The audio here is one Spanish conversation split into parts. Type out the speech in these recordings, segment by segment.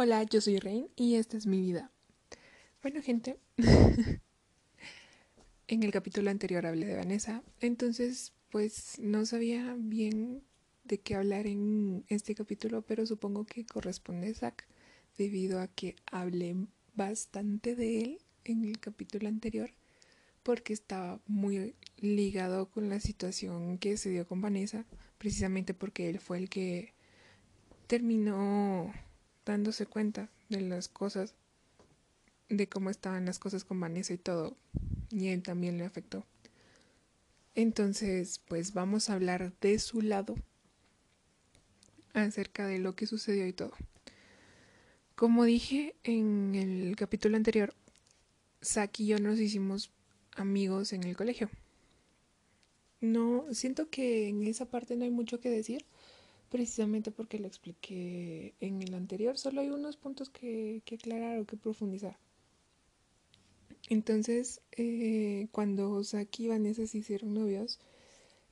Hola, yo soy Rain y esta es mi vida. Bueno, gente, en el capítulo anterior hablé de Vanessa, entonces pues no sabía bien de qué hablar en este capítulo, pero supongo que corresponde a Zack debido a que hablé bastante de él en el capítulo anterior porque estaba muy ligado con la situación que se dio con Vanessa, precisamente porque él fue el que terminó dándose cuenta de las cosas, de cómo estaban las cosas con Vanessa y todo, y él también le afectó. Entonces, pues vamos a hablar de su lado acerca de lo que sucedió y todo. Como dije en el capítulo anterior, Saki y yo nos hicimos amigos en el colegio. No, siento que en esa parte no hay mucho que decir, precisamente porque lo expliqué en el anterior. Solo hay unos puntos que, aclarar o que profundizar. Entonces, eh, cuando Saki y Vanessa se hicieron novios,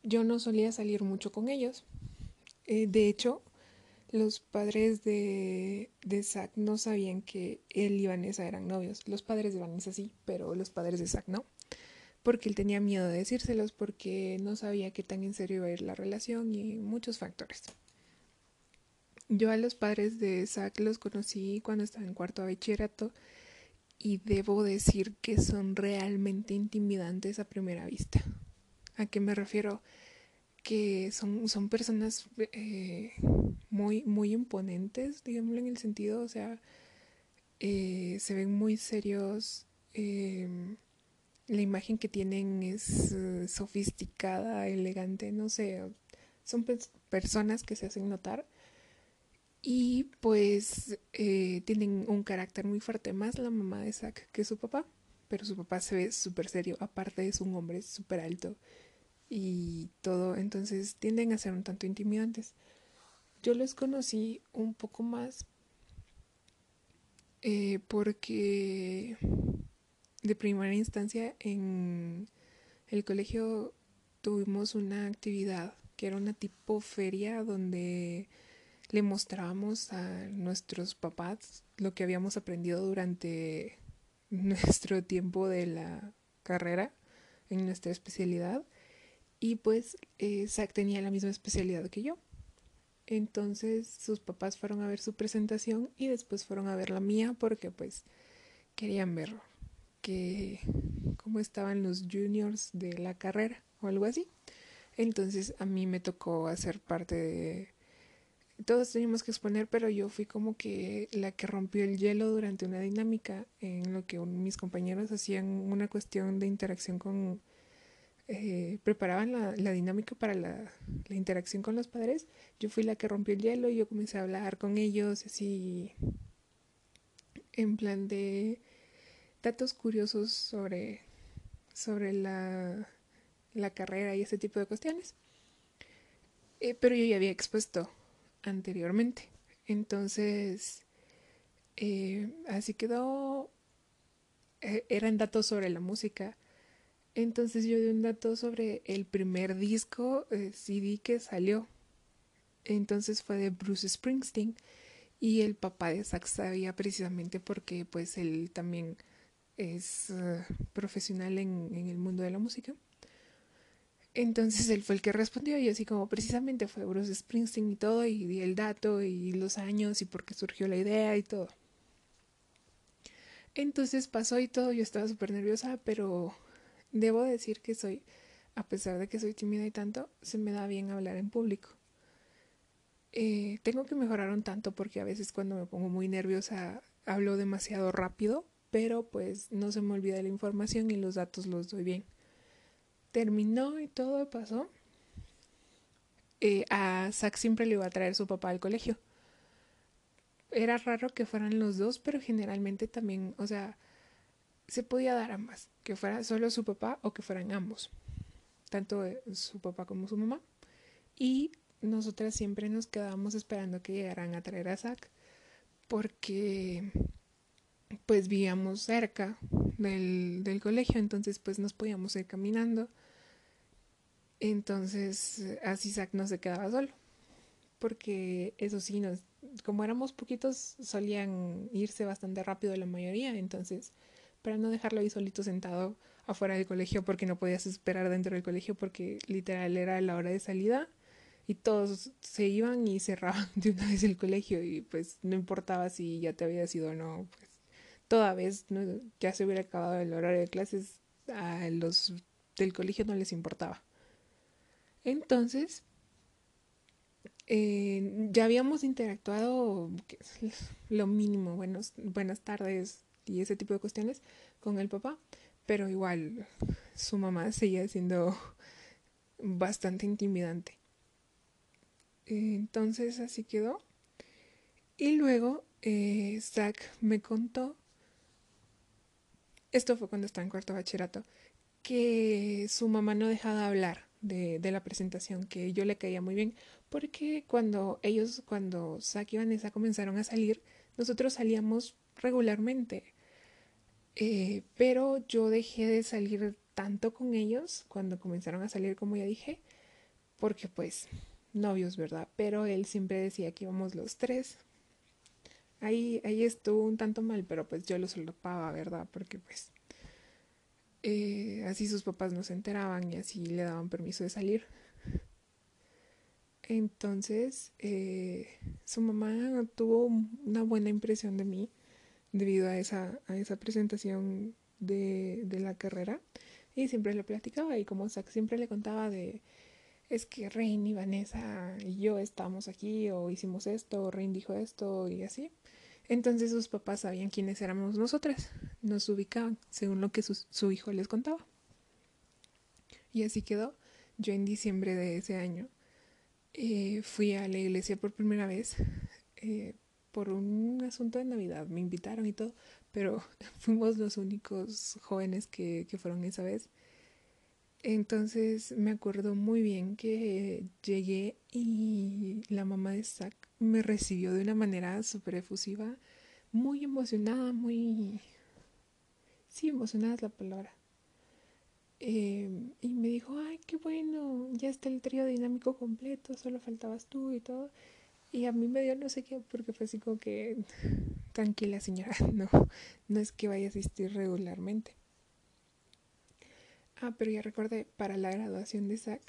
yo no solía salir mucho con ellos. Eh, de hecho, los padres de, de Zack no sabían que él y Vanessa eran novios. Los padres de Vanessa sí, pero los padres de Zack no. Porque él tenía miedo de decírselos, porque no sabía qué tan en serio iba a ir la relación y muchos factores. Yo a los padres de Zack los conocí cuando estaba en cuarto de bachillerato y debo decir que son realmente intimidantes a primera vista. ¿A qué me refiero? Que son, son personas eh, muy, muy imponentes, digámoslo en el sentido, o sea, eh, se ven muy serios. Em, la imagen que tienen es eh, sofisticada, elegante, no sé, son personas que se hacen notar y pues eh, tienen un carácter muy fuerte, más la mamá de Zack que su papá, pero su papá se ve súper serio, aparte es un hombre súper alto y todo, entonces tienden a ser un tanto intimidantes. Yo los conocí un poco más eh, porque de primera instancia en el colegio tuvimos una actividad que era una tipo feria donde le mostrábamos a nuestros papás lo que habíamos aprendido durante nuestro tiempo de la carrera en nuestra especialidad y pues eh, Zach tenía la misma especialidad que yo. Entonces sus papás fueron a ver su presentación y después fueron a ver la mía porque pues querían ver que cómo estaban los juniors de la carrera o algo así. Entonces a mí me tocó hacer parte de todos teníamos que exponer, pero yo fui como que la que rompió el hielo durante una dinámica en lo que mis compañeros hacían una cuestión de interacción con, eh, preparaban la, dinámica para la, la, interacción con los padres. Yo fui la que rompió el hielo y yo comencé a hablar con ellos así en plan de datos curiosos sobre, sobre la, la carrera y ese tipo de cuestiones. Eh, pero yo ya había expuesto anteriormente. Entonces, eh, así quedó. Eh, eran datos sobre la música. Entonces yo di un dato sobre el primer disco eh, CD que salió. Entonces fue de Bruce Springsteen y el papá de Zack sabía precisamente porque pues él también es profesional en, en el mundo de la música. Entonces él fue el que respondió y así como precisamente fue Bruce Springsteen y todo y el dato y los años y por qué surgió la idea y todo. Entonces pasó y todo, yo estaba súper nerviosa, pero debo decir que soy, a pesar de que soy tímida y tanto, se me da bien hablar en público. Eh, tengo que mejorar un tanto porque a veces cuando me pongo muy nerviosa hablo demasiado rápido, pero pues no se me olvida la información y los datos los doy bien terminó y todo pasó, eh, a Zack siempre le iba a traer su papá al colegio. Era raro que fueran los dos, pero generalmente también, o sea, se podía dar ambas, que fuera solo su papá o que fueran ambos, tanto su papá como su mamá. Y nosotras siempre nos quedábamos esperando que llegaran a traer a Zack, porque pues vivíamos cerca del, del colegio, entonces pues nos podíamos ir caminando entonces, así Zack no se quedaba solo. porque eso sí, nos, como éramos poquitos, solían irse bastante rápido la mayoría, entonces para no dejarlo ahí solito sentado afuera del colegio porque no podías esperar dentro del colegio porque literal era la hora de salida y todos se iban y cerraban de una vez el colegio y pues no importaba si ya te había ido o no, pues toda vez ya se hubiera acabado el horario de clases, a los del colegio no les importaba. Entonces, eh, ya habíamos interactuado lo mínimo, buenas tardes y ese tipo de cuestiones con el papá, pero igual su mamá seguía siendo bastante intimidante. Entonces así quedó. Y luego eh, Zach me contó, esto fue cuando estaba en cuarto bachillerato, que su mamá no dejaba de hablar de, la presentación, que yo le caía muy bien, porque cuando ellos, cuando Zach y Vanessa comenzaron a salir, nosotros salíamos regularmente. Eh, pero yo dejé de salir tanto con ellos cuando comenzaron a salir, como ya dije, porque pues novios, ¿verdad? Pero él siempre decía que íbamos los tres. Ahí, ahí estuvo un tanto mal, pero pues yo lo solopaba, ¿verdad? Porque pues eh, así sus papás no se enteraban y así le daban permiso de salir. Entonces, eh, su mamá tuvo una buena impresión de mí debido a esa, a esa presentación de, de la carrera y siempre le platicaba y como siempre le contaba de es que Rain y Vanessa y yo estamos aquí o hicimos esto, o Rain dijo esto y así. Entonces sus papás sabían quiénes éramos nosotras, nos ubicaban según lo que su, hijo les contaba. Y así quedó. Yo en diciembre de ese año eh, fui a la iglesia por primera vez eh, por un asunto de Navidad. Me invitaron y todo, pero fuimos los únicos jóvenes que, que fueron esa vez. Entonces me acuerdo muy bien que llegué y la mamá de Zach me recibió de una manera súper efusiva, muy emocionada, muy... Sí, emocionada es la palabra. Eh, y me dijo, ay, qué bueno, ya está el trío dinámico completo, solo faltabas tú y todo. Y a mí me dio no sé qué, porque fue así como que, tranquila señora, no, no es que vaya a asistir regularmente. Ah, pero ya recordé, para la graduación de Zach,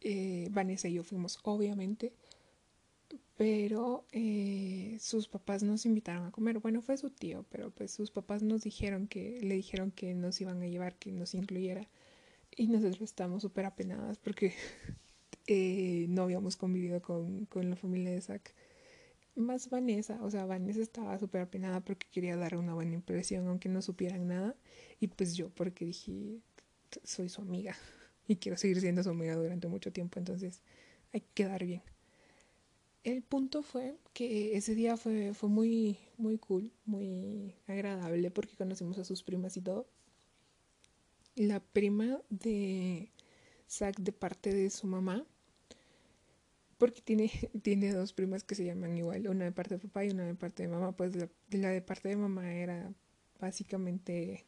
eh, Vanessa y yo fuimos, obviamente, pero eh, sus papás nos invitaron a comer. Bueno, fue su tío, pero pues sus papás nos dijeron que, le dijeron que nos iban a llevar, que nos incluyera. Y nosotros estábamos súper apenadas porque eh, no habíamos convivido con, con la familia de Zach. Más Vanessa, o sea, Vanessa estaba súper apenada porque quería dar una buena impresión, aunque no supieran nada. Y pues yo, porque dije, soy su amiga y quiero seguir siendo su amiga durante mucho tiempo, entonces hay que quedar bien. El punto fue que ese día fue, fue muy, muy cool, muy agradable porque conocimos a sus primas y todo. La prima de Zack de parte de su mamá, porque tiene, tiene dos primas que se llaman igual, una de parte de papá y una de parte de mamá, pues la, de parte de mamá era básicamente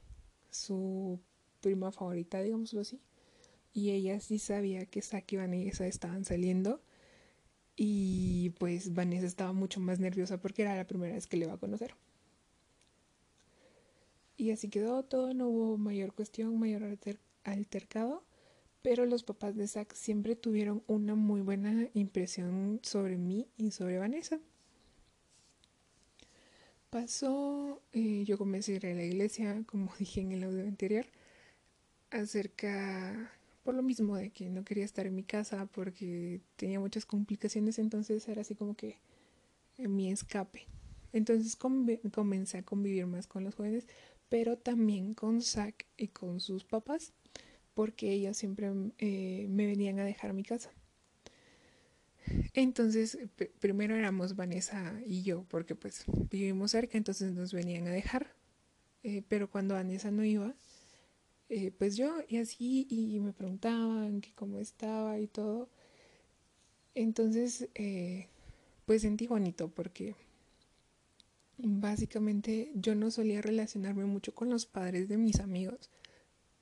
su prima favorita, digámoslo así. Y ella sí sabía que Saki y Vanessa estaban saliendo. Y pues Vanessa estaba mucho más nerviosa porque era la primera vez que le iba a conocer. Y así quedó todo, no hubo mayor cuestión, mayor altercado. Pero los papás de Zack siempre tuvieron una muy buena impresión sobre mí y sobre Vanessa. Pasó, eh, yo comencé a ir a la iglesia, como dije en el audio anterior acerca, por lo mismo de que no quería estar en mi casa porque tenía muchas complicaciones, entonces era así como que mi escape. Entonces comencé a convivir más con los jóvenes, pero también con Zach y con sus papás, porque ellos siempre eh, me venían a dejar mi casa. Entonces, primero éramos Vanessa y yo, porque pues vivimos cerca, entonces nos venían a dejar. Eh, pero cuando Vanessa no iba, eh, pues yo y así y me preguntaban que cómo estaba y todo. Entonces, eh, pues sentí bonito porque básicamente yo no solía relacionarme mucho con los padres de mis amigos,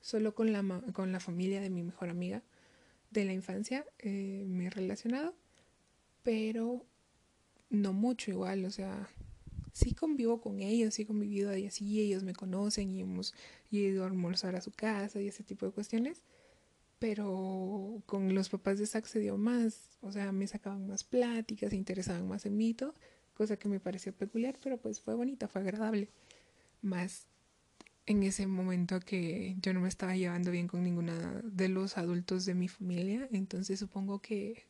solo con la, con la familia de mi mejor amiga de la infancia eh, me he relacionado pero no mucho igual, o sea, sí convivo con ellos, sí he convivido ahí así, ellos me conocen y hemos ido a almorzar a su casa y ese tipo de cuestiones, pero con los papás de Zach se dio más, o sea, me sacaban más pláticas, se interesaban más en mí, cosa que me pareció peculiar, pero pues fue bonita, fue agradable, más en ese momento que yo no me estaba llevando bien con ninguna de los adultos de mi familia, entonces supongo que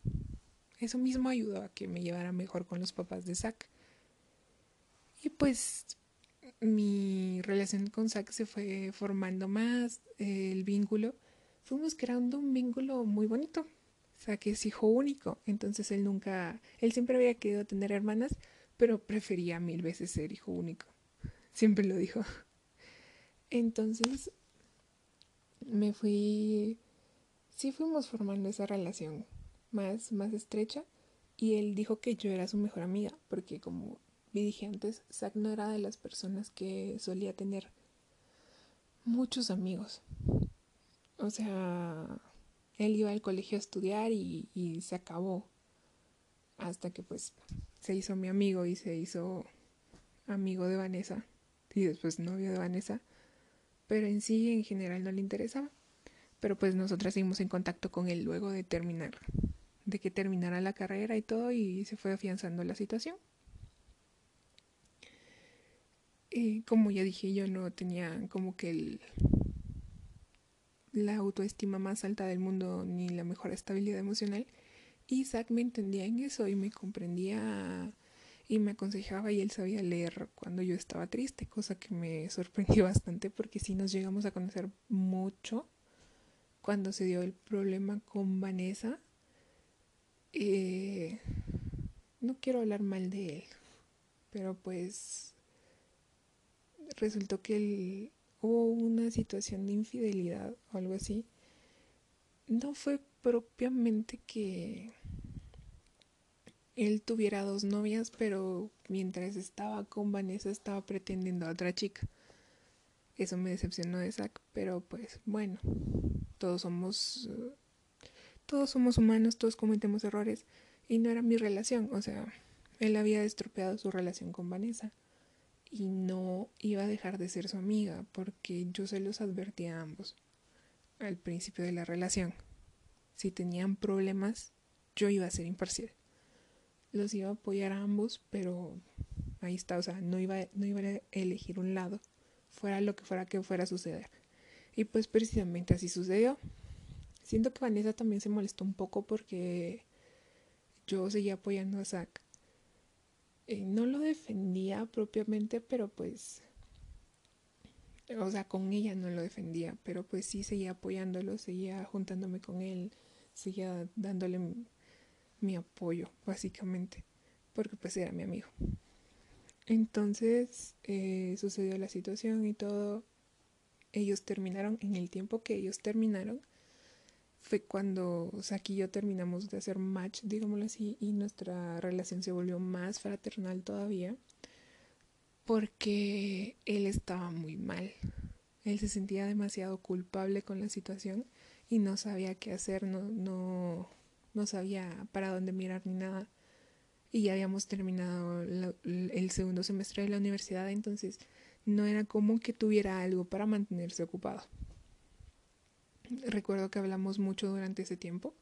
eso mismo ayudó a que me llevara mejor con los papás de Zach. Y pues mi relación con Zach se fue formando más, el vínculo fuimos creando un vínculo muy bonito. Que es hijo único. Entonces él nunca, él siempre había querido tener hermanas, pero prefería mil veces ser hijo único. Siempre lo dijo. Entonces me fui, sí fuimos formando esa relación más, más estrecha y él dijo que yo era su mejor amiga, porque como dije antes, Zack no era de las personas que solía tener muchos amigos. O sea, él iba al colegio a estudiar y, y se acabó. Hasta que pues se hizo mi amigo y se hizo amigo de Vanessa y después novio de Vanessa. Pero en sí, en general, no le interesaba. Pero pues nosotras seguimos en contacto con él luego de terminar, de que terminara la carrera y todo y se fue afianzando la situación. Como ya dije, yo no tenía como que el, la autoestima más alta del mundo ni la mejor estabilidad emocional. Y Isaac me entendía en eso y me comprendía y me aconsejaba y él sabía leer cuando yo estaba triste, cosa que me sorprendió bastante porque sí nos llegamos a conocer mucho cuando se dio el problema con Vanessa. Eh, no quiero hablar mal de él, pero pues resultó que hubo una situación de infidelidad o algo así, no fue propiamente que él tuviera dos novias, pero mientras estaba con Vanessa estaba pretendiendo a otra chica. Eso me decepcionó de Zack, pero pues bueno, todos somos todos somos humanos, todos cometemos errores y no era mi relación, o sea, él había estropeado su relación con Vanessa y no iba a dejar de ser su amiga porque yo se los advertí a ambos al principio de la relación. Si tenían problemas, yo iba a ser imparcial. Los iba a apoyar a ambos, pero ahí está, o sea, no iba, no iba a elegir un lado, fuera lo que fuera que fuera a suceder. Y pues precisamente así sucedió. Siento que Vanessa también se molestó un poco porque yo seguía apoyando a Zack eh, no lo defendía propiamente, pero pues, o sea, con ella no lo defendía, pero pues sí seguía apoyándolo, seguía juntándome con él, seguía dándole mi, apoyo, básicamente, porque pues era mi amigo. Entonces eh, sucedió la situación y todo. Ellos terminaron en el tiempo que ellos terminaron fue cuando Saki y yo terminamos de hacer match, digámoslo así, y nuestra relación se volvió más fraternal todavía, porque él estaba muy mal. Él se sentía demasiado culpable con la situación y no sabía qué hacer, no, no, no sabía para dónde mirar ni nada. Y ya habíamos terminado el segundo semestre de la universidad, entonces no era como que tuviera algo para mantenerse ocupado. Recuerdo que hablamos mucho durante ese tiempo.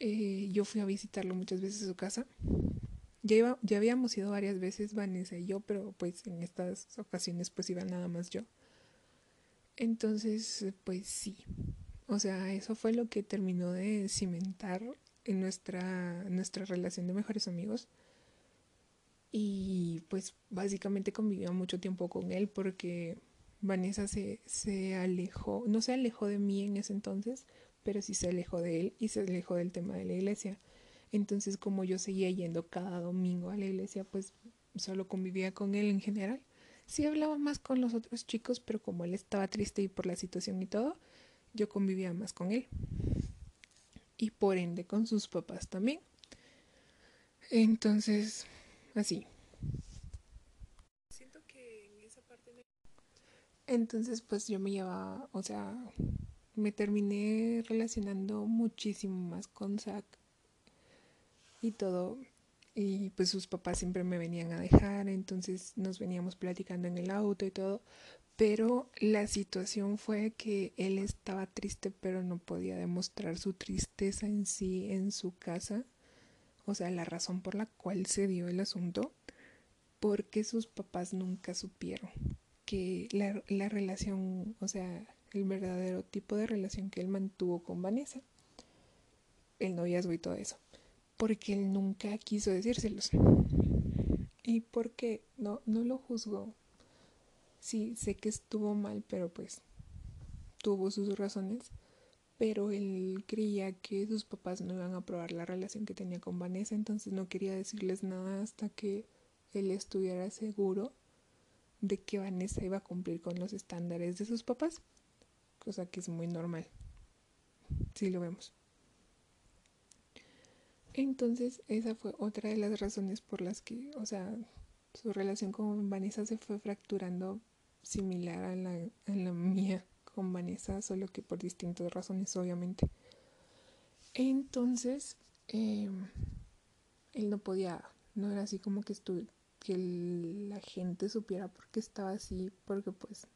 Eh, yo fui a visitarlo muchas veces a su casa. Ya, ya habíamos ido varias veces Vanessa y yo, pero pues en estas ocasiones pues iba nada más yo. Entonces, pues sí. O sea, eso fue lo que terminó de cimentar en nuestra, nuestra relación de mejores amigos. Y pues básicamente convivió mucho tiempo con él porque Vanessa se, se alejó, no se alejó de mí en ese entonces, pero sí se alejó de él y se alejó del tema de la iglesia. Entonces, como yo seguía yendo cada domingo a la iglesia, pues solo convivía con él en general. Sí hablaba más con los otros chicos, pero como él estaba triste y por la situación y todo, yo convivía más con él. Y por ende con sus papás también. Entonces, así. Entonces, pues yo me llevaba, o sea, me terminé relacionando muchísimo más con Zack. y todo. Y pues sus papás siempre me venían a dejar, entonces nos veníamos platicando en el auto y todo. Pero la situación fue que él estaba triste, pero no podía demostrar su tristeza en sí en su casa. O sea, la razón por la cual se dio el asunto, porque sus papás nunca supieron que la, la relación, o sea, el verdadero tipo de relación que él mantuvo con Vanessa, el noviazgo y todo eso, porque él nunca quiso decírselos. Y porque no, no lo juzgó, sí, sé que estuvo mal, pero pues tuvo sus razones. Pero él creía que sus papás no iban a aprobar la relación que tenía con Vanessa, entonces no quería decirles nada hasta que él estuviera seguro de que Vanessa iba a cumplir con los estándares de sus papás, cosa que es muy normal, si lo vemos. Entonces, esa fue otra de las razones por las que, o sea, su relación con Vanessa se fue fracturando similar a la, a la mía con Vanessa, solo que por distintas razones, obviamente. Entonces, eh, él no podía, no era así como que que la gente supiera por qué estaba así, porque pues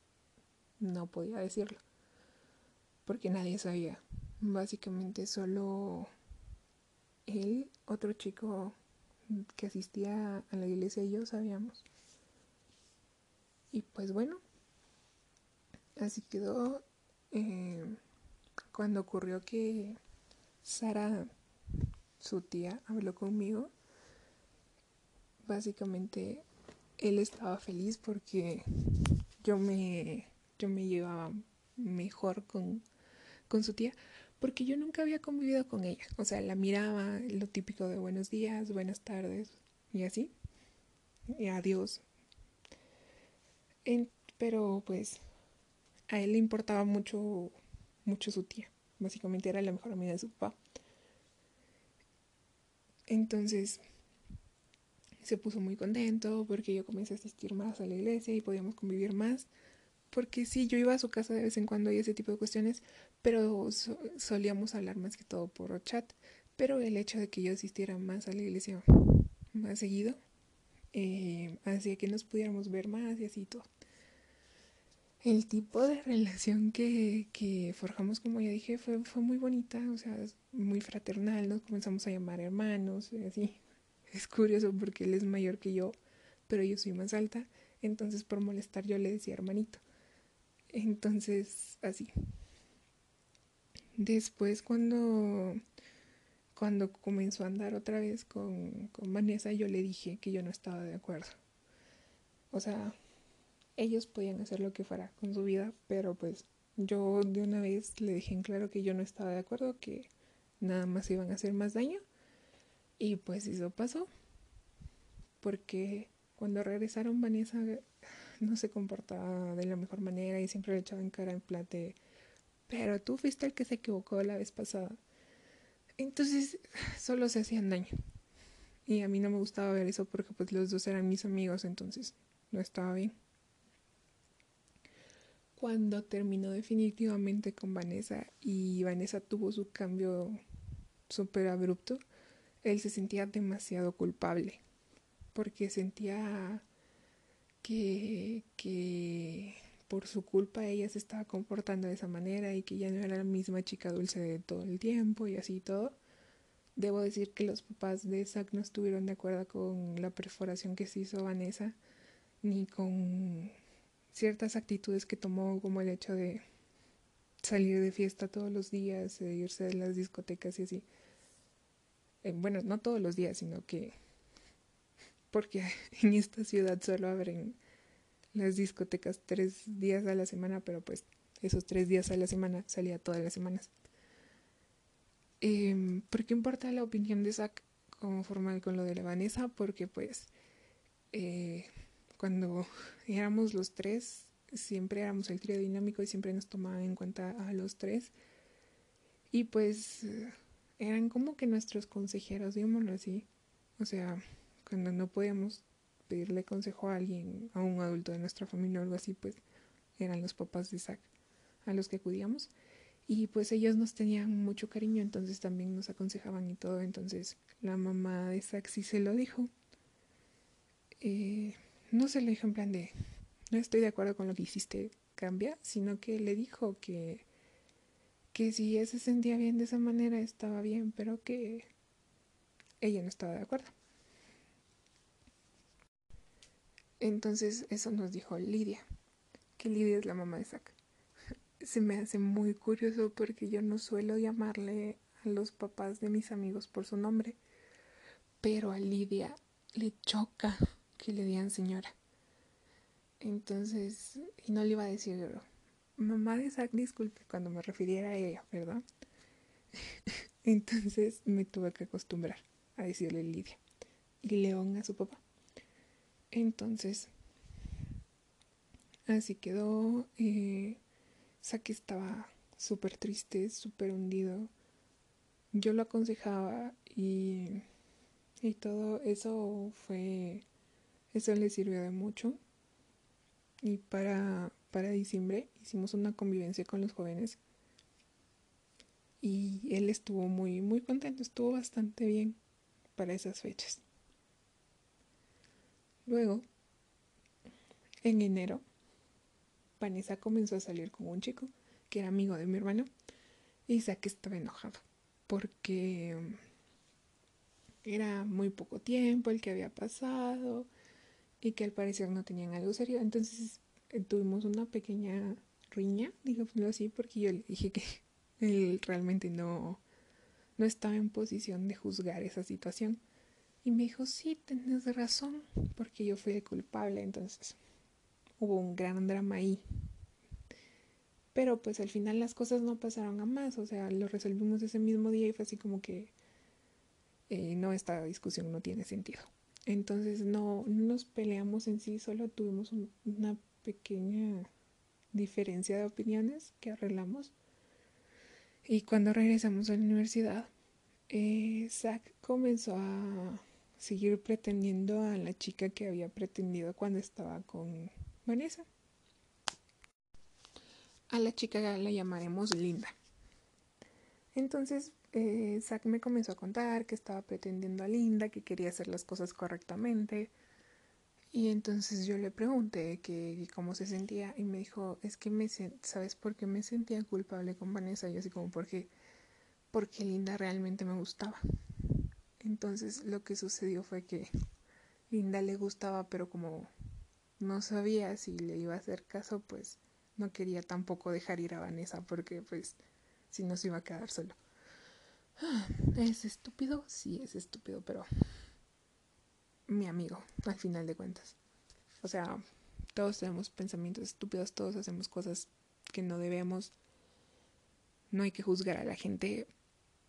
no podía decirlo, porque nadie sabía. Básicamente solo él, otro chico que asistía a la iglesia y yo sabíamos. Y pues bueno, así quedó. Eh, cuando ocurrió que Sara, su tía, habló conmigo, básicamente él estaba feliz porque yo me, yo me llevaba mejor con, con su tía, porque yo nunca había convivido con ella. O sea, la miraba, lo típico de buenos días, buenas tardes y así. Y adiós, pero pues a él le importaba mucho, mucho su tía. Básicamente era la mejor amiga de su papá. Entonces se puso muy contento porque yo comencé a asistir más a la iglesia y podíamos convivir más. Porque sí, yo iba a su casa de vez en cuando y ese tipo de cuestiones, pero solíamos hablar más que todo por chat. Pero el hecho de que yo asistiera más a la iglesia más seguido eh, hacía que nos pudiéramos ver más y así todo el tipo de relación que, que, forjamos, como ya dije, fue, fue muy bonita, o sea, muy fraternal, nos comenzamos a llamar hermanos, y así. Es curioso porque él es mayor que yo, pero yo soy más alta, entonces por molestar yo le decía hermanito. Entonces, así. Después cuando, cuando comenzó a andar otra vez con, con Vanessa, yo le dije que yo no estaba de acuerdo. O sea, ellos podían hacer lo que fuera con su vida, pero pues yo de una vez le dije en claro que yo no estaba de acuerdo, que nada más iban a hacer más daño. Y pues eso pasó, porque cuando regresaron Vanessa no se comportaba de la mejor manera y siempre le echaba en cara en plate, pero tú fuiste el que se equivocó la vez pasada. Entonces solo se hacían daño. Y a mí no me gustaba ver eso porque pues los dos eran mis amigos, entonces no estaba bien cuando terminó definitivamente con Vanessa y Vanessa tuvo su cambio súper abrupto, él se sentía demasiado culpable porque sentía que, que por su culpa ella se estaba comportando de esa manera y que ya no era la misma chica dulce de todo el tiempo y así todo. Debo decir que los papás de Zack no estuvieron de acuerdo con la perforación que se hizo Vanessa ni con ciertas actitudes que tomó, como el hecho de salir de fiesta todos los días, de irse de las discotecas y así. Eh, bueno, no todos los días, sino que porque en esta ciudad solo abren las discotecas tres días a la semana, pero pues esos tres días a la semana salía todas las semanas. Eh, ¿Por qué importa la opinión de Zach como formal con lo de la Vanessa? Porque pues eh, cuando éramos los tres, siempre éramos el trío dinámico y siempre nos tomaban en cuenta a los tres. Y pues eran como que nuestros consejeros, digámoslo así. O sea, cuando no podíamos pedirle consejo a alguien, a un adulto de nuestra familia o algo así, pues eran los papás de Isaac a los que acudíamos. Y pues ellos nos tenían mucho cariño, entonces también nos aconsejaban y todo. Entonces la mamá de Saxi se lo dijo. Eh, no se lo dijo en plan de, no estoy de acuerdo con lo que hiciste, cambia, sino que le dijo que, que si ella se sentía bien de esa manera estaba bien, pero que ella no estaba de acuerdo. Entonces eso nos dijo Lidia, que Lidia es la mamá de Zack. Se me hace muy curioso porque yo no suelo llamarle a los papás de mis amigos por su nombre, pero a Lidia le choca que le digan señora. Entonces, y no le iba a decir, mamá de Zack, disculpe, cuando me refiriera a ella, ¿verdad? Entonces me tuve que acostumbrar a decirle Lidia y León a su papá. Entonces, así quedó. Eh, Saki estaba súper triste, súper hundido. Yo lo aconsejaba y, y todo eso fue, eso le sirvió de mucho. Y para, para diciembre hicimos una convivencia con los jóvenes y él estuvo muy, muy contento, estuvo bastante bien para esas fechas. Luego, en enero, Vanessa comenzó a salir con un chico que era amigo de mi hermano y Isaac estaba enojado porque era muy poco tiempo el que había pasado y que al parecer no tenían algo serio. Entonces tuvimos una pequeña riña, digámoslo así, porque yo le dije que él realmente no, no estaba en posición de juzgar esa situación. Y me dijo, sí, tienes razón, porque yo fui el culpable, entonces hubo un gran drama ahí. Pero pues al final las cosas no pasaron a más, o sea, lo resolvimos ese mismo día y fue así como que eh, no, esta discusión no tiene sentido. Entonces no, nos peleamos en sí, solo tuvimos una pequeña diferencia de opiniones que arreglamos. Y cuando regresamos a la universidad, eh, Zach comenzó a seguir pretendiendo a la chica que había pretendido cuando estaba con Vanessa. A la chica la llamaremos Linda. Entonces, eh, Zack me comenzó a contar que estaba pretendiendo a Linda, que quería hacer las cosas correctamente. Y entonces yo le pregunté que cómo se sentía y me dijo, es que me ¿sabes por qué me sentía culpable con Vanessa? Y yo así como, porque, porque Linda realmente me gustaba. Entonces lo que sucedió fue que Linda le gustaba, pero como no sabía si le iba a hacer caso, pues no quería tampoco dejar ir a Vanessa porque pues si no se iba a quedar solo. ¿Es estúpido? Sí, es estúpido, pero mi amigo, al final de cuentas. O sea, todos tenemos pensamientos estúpidos, todos hacemos cosas que no debemos. No hay que juzgar a la gente.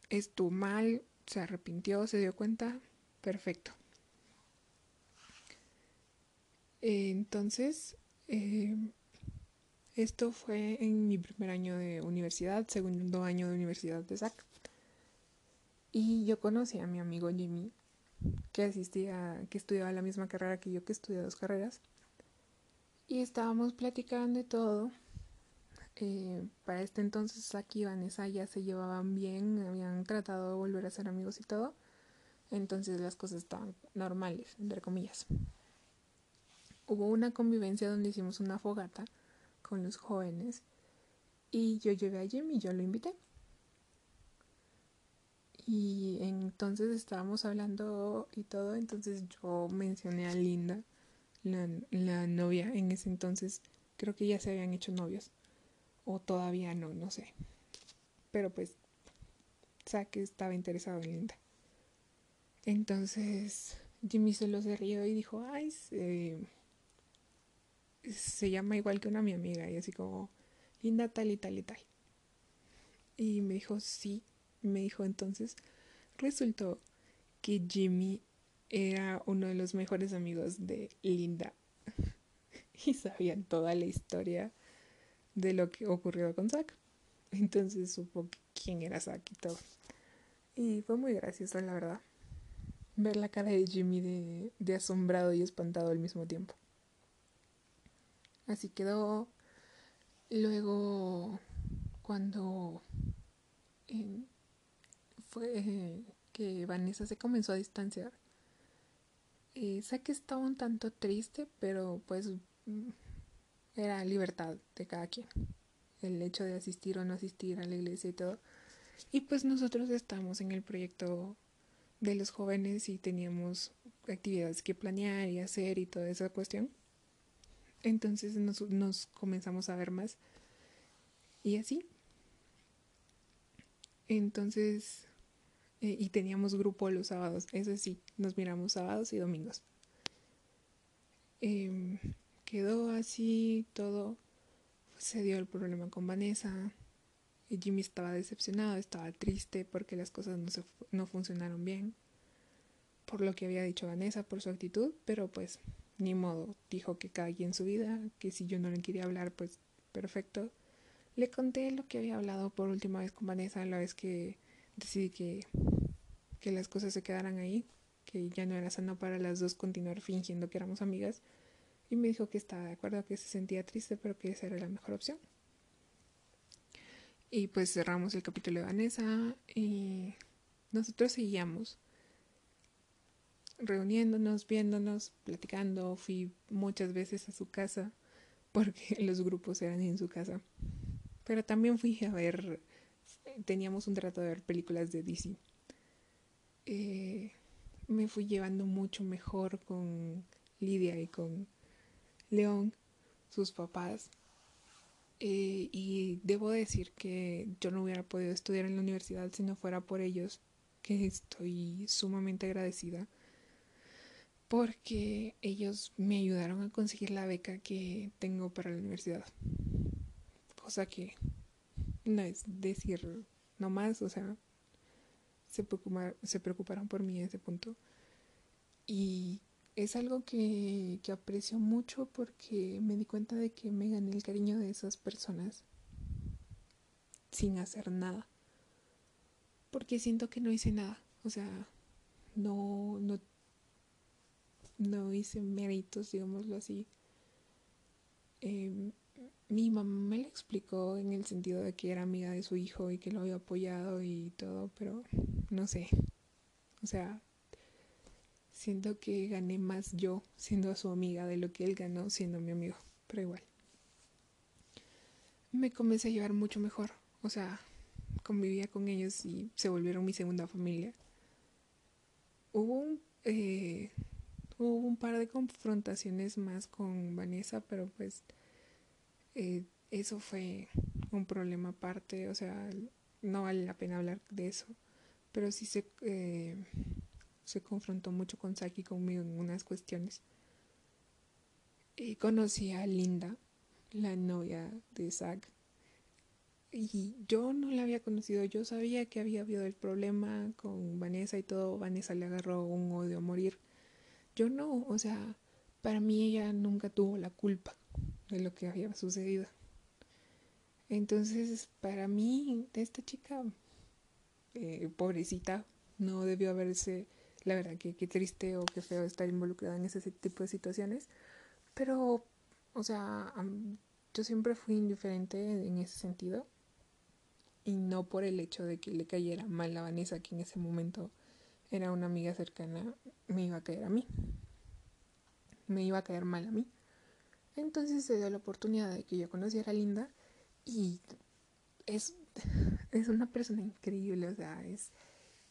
Es tu mal, se arrepintió, se dio cuenta, perfecto. Entonces, eh, esto fue en mi primer año de universidad, segundo año de universidad de SAC. Y yo conocí a mi amigo Jimmy, que asistía, que estudiaba la misma carrera que yo, que estudié dos carreras. Y estábamos platicando y todo. Eh, para este entonces aquí Vanessa ya se llevaban bien, habían tratado de volver a ser amigos y todo. Entonces las cosas estaban normales, entre comillas. Hubo una convivencia donde hicimos una fogata con los jóvenes y yo llevé a Jimmy y yo lo invité. Y entonces estábamos hablando y todo, entonces yo mencioné a Linda, la, novia en ese entonces, creo que ya se habían hecho novios o todavía no, no sé. Pero pues, que estaba interesado en Linda. Entonces, Jimmy solo se rió y dijo, ay, se, se llama igual que una mi amiga. Y así como, Linda tal y tal y tal. Y me dijo, sí. Me dijo entonces, resultó que Jimmy era uno de los mejores amigos de Linda. y sabían toda la historia de lo que ocurrió con Zack. Entonces supo quién era Zack y todo. Y fue muy gracioso, la verdad. Ver la cara de Jimmy de, asombrado y espantado al mismo tiempo. Así quedó. Luego, cuando fue que Vanessa se comenzó a distanciar. Eh, sé que estaba un tanto triste, pero pues mm, era libertad de cada quien. El hecho de asistir o no asistir a la iglesia y todo. Y pues nosotros estamos en el proyecto de los jóvenes y teníamos actividades que planear y hacer y toda esa cuestión. Entonces nos, nos comenzamos a ver más. Y así. Entonces eh, y teníamos grupo los sábados, eso sí, nos miramos sábados y domingos. Em, quedó así todo, se dio el problema con Vanessa, Jimmy estaba decepcionado, estaba triste porque las cosas no, se, no funcionaron bien, por lo que había dicho Vanessa, por su actitud, pero pues ni modo, dijo que cada quien su vida, que si yo no le quería hablar, pues perfecto. Le conté lo que había hablado por última vez con Vanessa, la vez que decidí que, que las cosas se quedaran ahí, que ya no era sano para las dos continuar fingiendo que éramos amigas. Y me dijo que estaba de acuerdo, que se sentía triste, pero que esa era la mejor opción. Y pues cerramos el capítulo de Vanessa y nosotros seguíamos reuniéndonos, viéndonos, platicando. Fui muchas veces a su casa porque los grupos eran en su casa. Pero también fui a ver teníamos un trato de ver películas de DC. Eh, me fui llevando mucho mejor con Lidia y con León, sus papás. Eh, y debo decir que yo no hubiera podido estudiar en la universidad si no fuera por ellos, que estoy sumamente agradecida, porque ellos me ayudaron a conseguir la beca que tengo para la universidad. Cosa que no es decir no más, o sea, se, se preocuparon por mí en ese punto. Y es algo que, que aprecio mucho porque me di cuenta de que me gané el cariño de esas personas sin hacer nada. Porque siento que no hice nada. O sea, no, no, no hice méritos, digámoslo así. Eh, mi mamá me lo explicó en el sentido de que era amiga de su hijo y que lo había apoyado y todo, pero no sé. O sea, siento que gané más yo siendo su amiga de lo que él ganó siendo mi amigo, pero igual. Me comencé a llevar mucho mejor, o sea, convivía con ellos y se volvieron mi segunda familia. Hubo un, eh, hubo un par de confrontaciones más con Vanessa, pero pues eh, eso fue un problema aparte, o sea, no vale la pena hablar de eso, pero sí se, eh, se confrontó mucho con Saki conmigo en unas cuestiones. Y conocí a Linda, la novia de Zack, y yo no la había conocido, yo sabía que había habido el problema con Vanessa y todo, Vanessa le agarró un odio a morir. Yo no, o sea, para mí ella nunca tuvo la culpa de lo que había sucedido. Entonces, para mí, esta chica, eh, pobrecita, no debió haberse, la verdad que qué triste o qué feo estar involucrada en ese tipo de situaciones, pero, o sea, yo siempre fui indiferente en ese sentido. Y no por el hecho de que le cayera mal a Vanessa, que en ese momento era una amiga cercana, me iba a caer a mí, me iba a caer mal a mí. Entonces se dio la oportunidad de que yo conociera a Linda y es, es una persona increíble, o sea, es,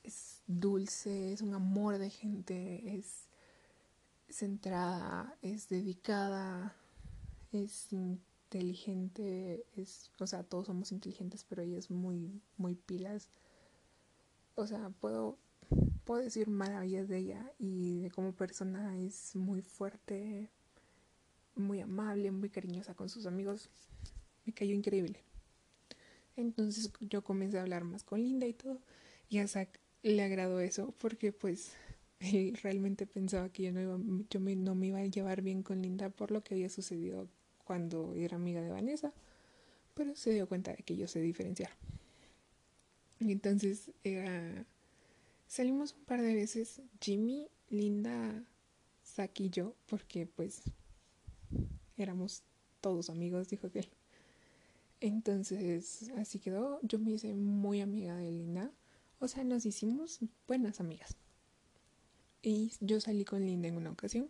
es dulce, es un amor de gente, es centrada, es dedicada, es inteligente, es, o sea, todos somos inteligentes, pero ella es muy, muy pilas. O sea, puedo, puedo decir maravillas de ella y de como persona es muy fuerte, muy amable, muy cariñosa con sus amigos. Me cayó increíble. Entonces yo comencé a hablar más con Linda y todo. Y a Zach le agradó eso porque pues él realmente pensaba que yo no, iba, yo no me iba a llevar bien con Linda por lo que había sucedido cuando era amiga de Vanessa. Pero se dio cuenta de que yo sé diferenciar. Y entonces salimos un par de veces Jimmy, Linda, Zach y yo porque pues éramos todos amigos, dijo aquel. Entonces, así quedó. Yo me hice muy amiga de Linda. O sea, nos hicimos buenas amigas. Y yo salí con Linda en una ocasión.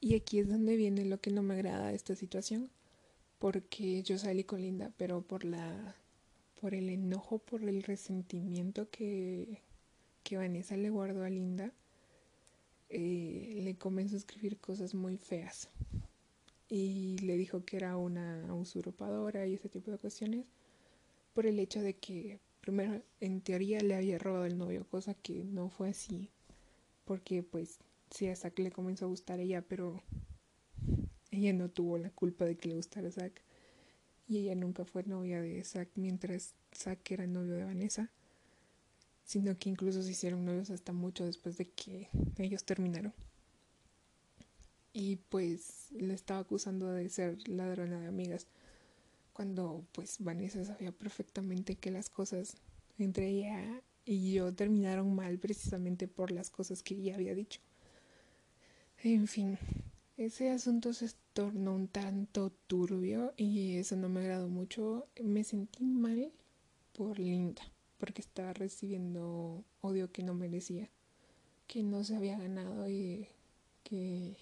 Y aquí es donde viene lo que no me agrada de esta situación. Porque yo salí con Linda, pero por la. por el enojo, por el resentimiento que, que Vanessa le guardó a Linda. Eh, le comenzó a escribir cosas muy feas y le dijo que era una usurpadora y ese tipo de cuestiones por el hecho de que primero en teoría le había robado el novio, cosa que no fue así, porque pues sí a Zack le comenzó a gustar ella, pero ella no tuvo la culpa de que le gustara Zack y ella nunca fue novia de Zack mientras Zack era novio de Vanessa, sino que incluso se hicieron novios hasta mucho después de que ellos terminaron y pues le estaba acusando de ser ladrona de amigas cuando pues Vanessa sabía perfectamente que las cosas entre ella y yo terminaron mal precisamente por las cosas que ella había dicho. En fin, ese asunto se tornó un tanto turbio y eso no me agradó mucho. Me sentí mal por Linda, porque estaba recibiendo odio que no merecía, que no se había ganado y que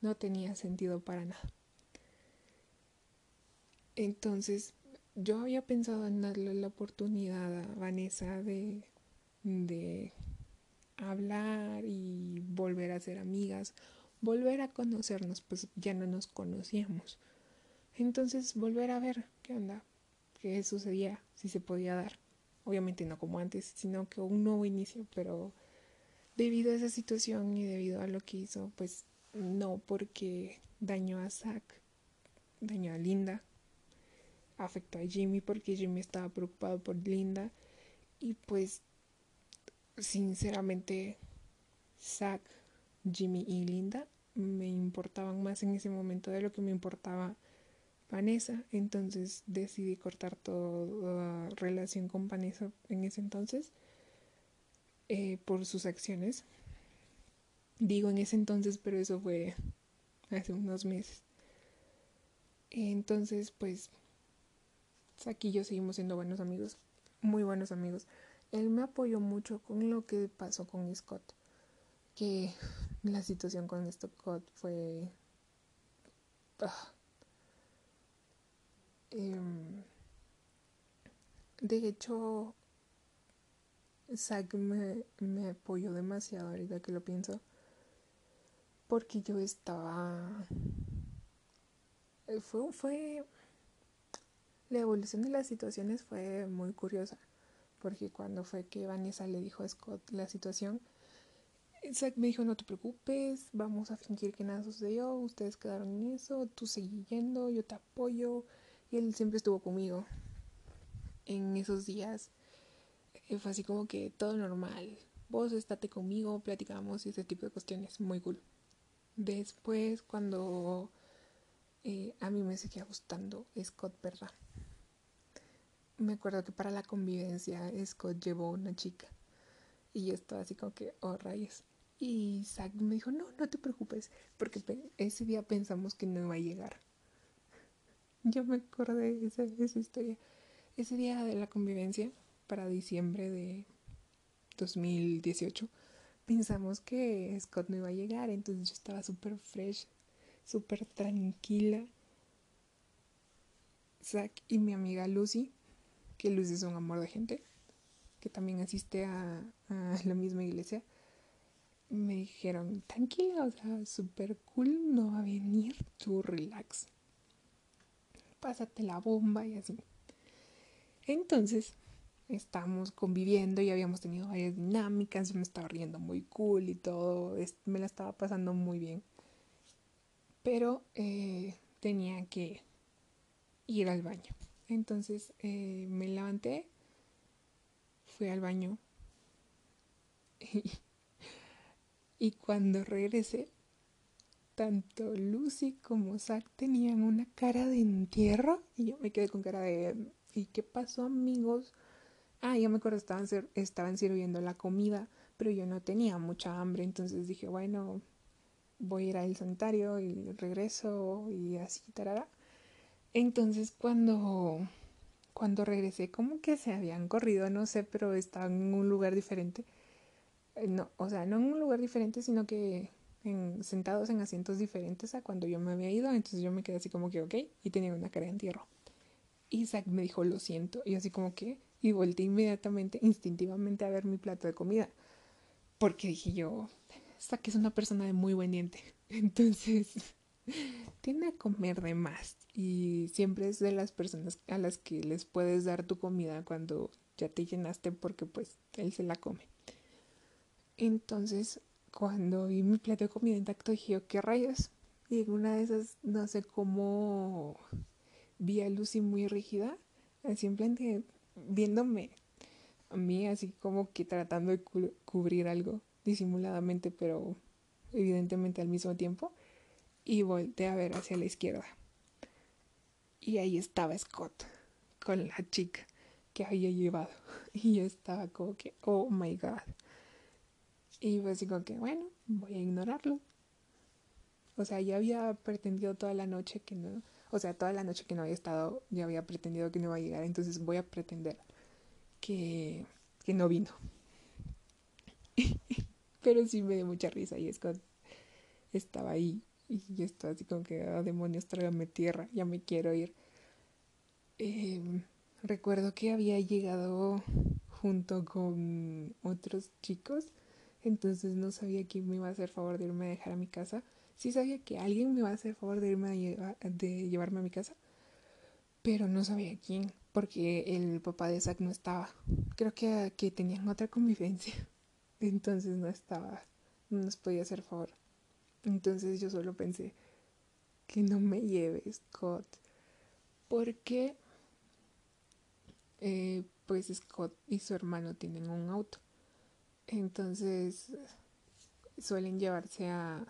no tenía sentido para nada. Entonces, yo había pensado en darle la oportunidad a Vanessa de, de hablar y volver a ser amigas, volver a conocernos, pues ya no nos conocíamos. Entonces, volver a ver qué onda, qué sucedía, si se podía dar. Obviamente no como antes, sino que un nuevo inicio, pero debido a esa situación y debido a lo que hizo, pues no porque dañó a Zack, dañó a Linda, afectó a Jimmy porque Jimmy estaba preocupado por Linda y pues sinceramente Zack, Jimmy y Linda me importaban más en ese momento de lo que me importaba Vanessa, entonces decidí cortar toda relación con Vanessa en ese entonces eh, por sus acciones Digo en ese entonces, pero eso fue hace unos meses. Entonces, pues, aquí yo seguimos siendo buenos amigos, muy buenos amigos. Él me apoyó mucho con lo que pasó con Scott, que la situación con Scott fue... Ah, em, de hecho, Zack me, me apoyó demasiado ahorita que lo pienso porque yo estaba... Eh, fue, fue... La evolución de las situaciones fue muy curiosa, porque cuando fue que Vanessa le dijo a Scott la situación, Zack me dijo, no te preocupes, vamos a fingir que nada sucedió, ustedes quedaron en eso, tú seguí yendo, yo te apoyo, y él siempre estuvo conmigo en esos días. Eh, fue así como que todo normal, vos estate conmigo, platicamos y ese tipo de cuestiones, muy cool. Después, cuando eh, a mí me seguía gustando Scott, ¿verdad? Me acuerdo que para la convivencia Scott llevó una chica y yo estaba así como que, oh rayos. Y Zack me dijo, no, no te preocupes, porque ese día pensamos que no iba a llegar. Yo me acordé de esa, esa historia. Ese día de la convivencia, para diciembre de 2018, pensamos que Scott no iba a llegar, entonces yo estaba súper fresh, súper tranquila. Zack y mi amiga Lucy, que Lucy es un amor de gente, que también asiste a, la misma iglesia, me dijeron, tranquila, o sea, súper cool, no va a venir, tú relax. Pásate la bomba y así. Entonces, estábamos conviviendo y habíamos tenido varias dinámicas, me estaba riendo muy cool y todo, me la estaba pasando muy bien. Pero eh, tenía que ir al baño. Entonces eh, me levanté, fui al baño y, y cuando regresé, tanto Lucy como Zack tenían una cara de entierro y yo me quedé con cara de ¿y qué pasó amigos? Ah, ya me acuerdo, estaban, estaban sirviendo la comida, pero yo no tenía mucha hambre, entonces dije, bueno, voy a ir al sanitario y regreso y así, tarara. Entonces cuando, cuando regresé, como que se habían corrido, no sé, pero estaban en un lugar diferente. Eh, no, o sea, no en un lugar diferente, sino que en, sentados en asientos diferentes a cuando yo me había ido. Entonces yo me quedé así como que, ok, y tenía una cara de entierro. Isaac me dijo, lo siento. Y así como que, y volteé inmediatamente, instintivamente a ver mi plato de comida. Porque dije yo, Zack es una persona de muy buen diente. Entonces, tiene a comer de más. Y siempre es de las personas a las que les puedes dar tu comida cuando ya te llenaste porque pues él se la come. Entonces, cuando vi mi plato de comida intacto, dije yo, ¿qué rayos? Y en una de esas, no sé cómo vi a Lucy muy rígida, simplemente viéndome a mí así como que tratando de cu cubrir algo disimuladamente, pero evidentemente al mismo tiempo, y volteé a ver hacia la izquierda. Y ahí estaba Scott con la chica que había llevado. Y yo estaba como que, oh my god. Y así como que, bueno, voy a ignorarlo. O sea, ya había pretendido toda la noche que no, o sea, toda la noche que no había estado, ya había pretendido que no iba a llegar, entonces voy a pretender que, que no vino. Pero sí me dio mucha risa y Scott estaba ahí y yo estaba así como que, oh, demonios, trágame tierra, ya me quiero ir. Eh, recuerdo que había llegado junto con otros chicos, entonces no sabía quién me iba a hacer favor de irme a dejar a mi casa sí sabía que alguien me iba a hacer favor de irme a de llevarme a mi casa, pero no sabía quién, porque el papá de Zack no estaba. Creo que, que tenían otra convivencia, entonces no estaba, no nos podía hacer favor. Entonces yo solo pensé que no me lleve Scott, porque eh, pues Scott y su hermano tienen un auto. Entonces suelen llevarse a,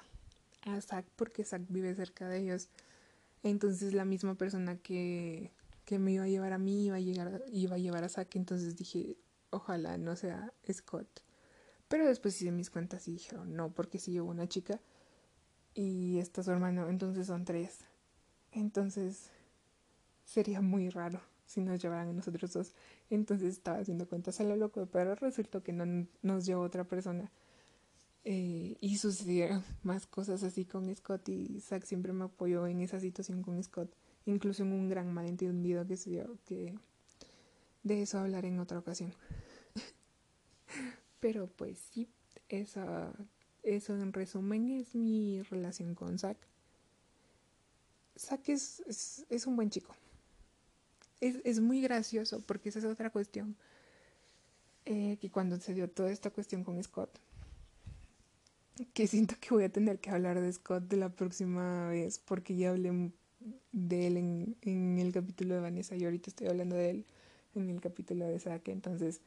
a Zack porque Zack vive cerca de ellos. Entonces la misma persona que, que me iba a llevar a mí iba a, llegar, iba a llevar a Zack. Entonces dije, ojalá no sea Scott. Pero después hice mis cuentas y dijeron, no, porque si llevo una chica y está su hermano, entonces son tres. Entonces sería muy raro si nos llevaran a nosotros dos. Entonces estaba haciendo cuentas a lo loco, pero resultó que no nos llevó otra persona. Eh, y sucedieron más cosas así con Scott y Zack siempre me apoyó en esa situación con Scott, incluso en un gran malentendido que se dio, que de eso hablaré en otra ocasión. Pero pues sí, esa, eso en resumen es mi relación con Zack. Zack es, es, un buen chico. Es, es, muy gracioso porque esa es otra cuestión. Eh, que cuando se dio toda esta cuestión con Scott, que siento que voy a tener que hablar de Scott de la próxima vez porque ya hablé de él en, en el capítulo de Vanessa y ahorita estoy hablando de él en el capítulo de Zack, entonces